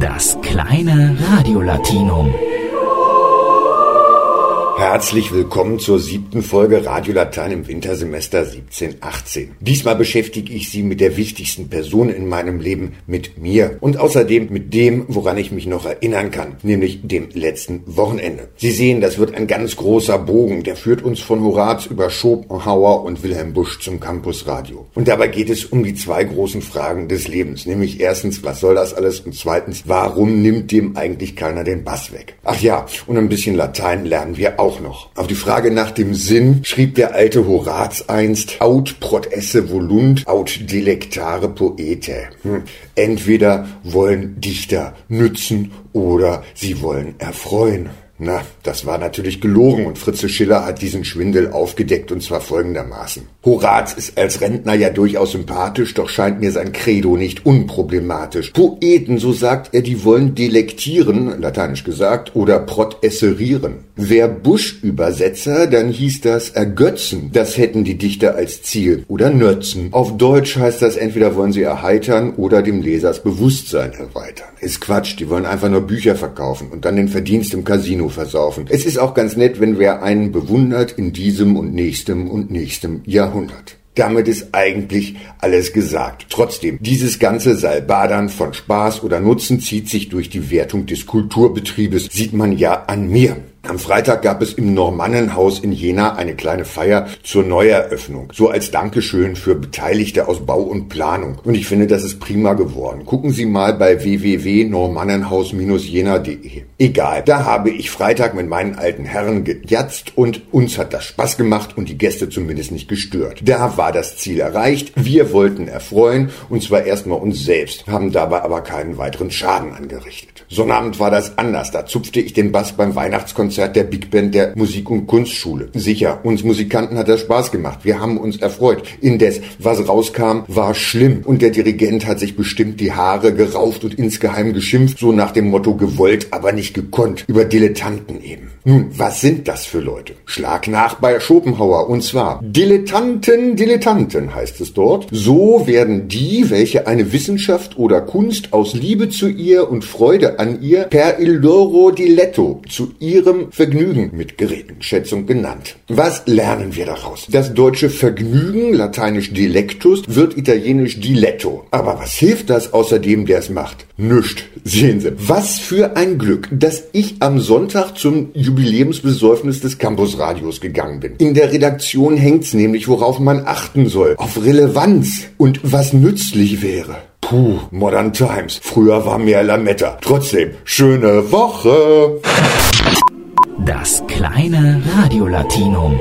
Das kleine Radiolatinum. Herzlich willkommen zur siebten Folge Radio Latein im Wintersemester 1718. Diesmal beschäftige ich Sie mit der wichtigsten Person in meinem Leben, mit mir und außerdem mit dem, woran ich mich noch erinnern kann, nämlich dem letzten Wochenende. Sie sehen, das wird ein ganz großer Bogen, der führt uns von Horaz über Schopenhauer und Wilhelm Busch zum Campus Radio. Und dabei geht es um die zwei großen Fragen des Lebens, nämlich erstens, was soll das alles und zweitens, warum nimmt dem eigentlich keiner den Bass weg? Ach ja, und ein bisschen Latein lernen wir auch noch. Auf die Frage nach dem Sinn schrieb der alte Horaz einst, aut prot esse volunt, aut delectare poete. Hm. Entweder wollen Dichter nützen oder sie wollen erfreuen. Na, das war natürlich gelogen und Fritze Schiller hat diesen Schwindel aufgedeckt und zwar folgendermaßen. Horaz ist als Rentner ja durchaus sympathisch, doch scheint mir sein Credo nicht unproblematisch. Poeten, so sagt er, die wollen delektieren, lateinisch gesagt, oder protesserieren. Wer Busch-Übersetzer, dann hieß das ergötzen. Das hätten die Dichter als Ziel. Oder nötzen. Auf Deutsch heißt das entweder wollen sie erheitern oder dem Lesers Bewusstsein erweitern. Ist Quatsch, die wollen einfach nur Bücher verkaufen und dann den Verdienst im Casino versaufen. Es ist auch ganz nett, wenn wer einen bewundert in diesem und nächstem und nächstem Jahrhundert. Damit ist eigentlich alles gesagt. Trotzdem, dieses ganze Salbadern von Spaß oder Nutzen zieht sich durch die Wertung des Kulturbetriebes, sieht man ja an mir. Am Freitag gab es im Normannenhaus in Jena eine kleine Feier zur Neueröffnung, so als Dankeschön für Beteiligte aus Bau und Planung. Und ich finde, das ist prima geworden. Gucken Sie mal bei www.normannenhaus-jena.de. Egal, da habe ich Freitag mit meinen alten Herren gejatzt und uns hat das Spaß gemacht und die Gäste zumindest nicht gestört. Da war das Ziel erreicht, wir wollten erfreuen und zwar erstmal uns selbst, haben dabei aber keinen weiteren Schaden angerichtet. Sonnabend war das anders, da zupfte ich den Bass beim Weihnachtskonzert Konzert der Big Band der Musik- und Kunstschule. Sicher, uns Musikanten hat das Spaß gemacht. Wir haben uns erfreut. Indes, was rauskam, war schlimm. Und der Dirigent hat sich bestimmt die Haare gerauft und insgeheim geschimpft, so nach dem Motto gewollt, aber nicht gekonnt. Über Dilettanten eben. Nun, was sind das für Leute? Schlag nach bei Schopenhauer. Und zwar Dilettanten, Dilettanten heißt es dort. So werden die, welche eine Wissenschaft oder Kunst aus Liebe zu ihr und Freude an ihr per il loro diletto zu ihrem Vergnügen mit Gerätenschätzung genannt. Was lernen wir daraus? Das deutsche Vergnügen, lateinisch Dilectus, wird italienisch Diletto. Aber was hilft das außerdem, der es macht? Nüscht. Sehen Sie. Was für ein Glück, dass ich am Sonntag zum Jubiläumsbesäufnis des Campusradios gegangen bin. In der Redaktion hängt's nämlich, worauf man achten soll. Auf Relevanz und was nützlich wäre. Puh, Modern Times. Früher war mehr Lametta. Trotzdem, schöne Woche. Das kleine Radiolatinum.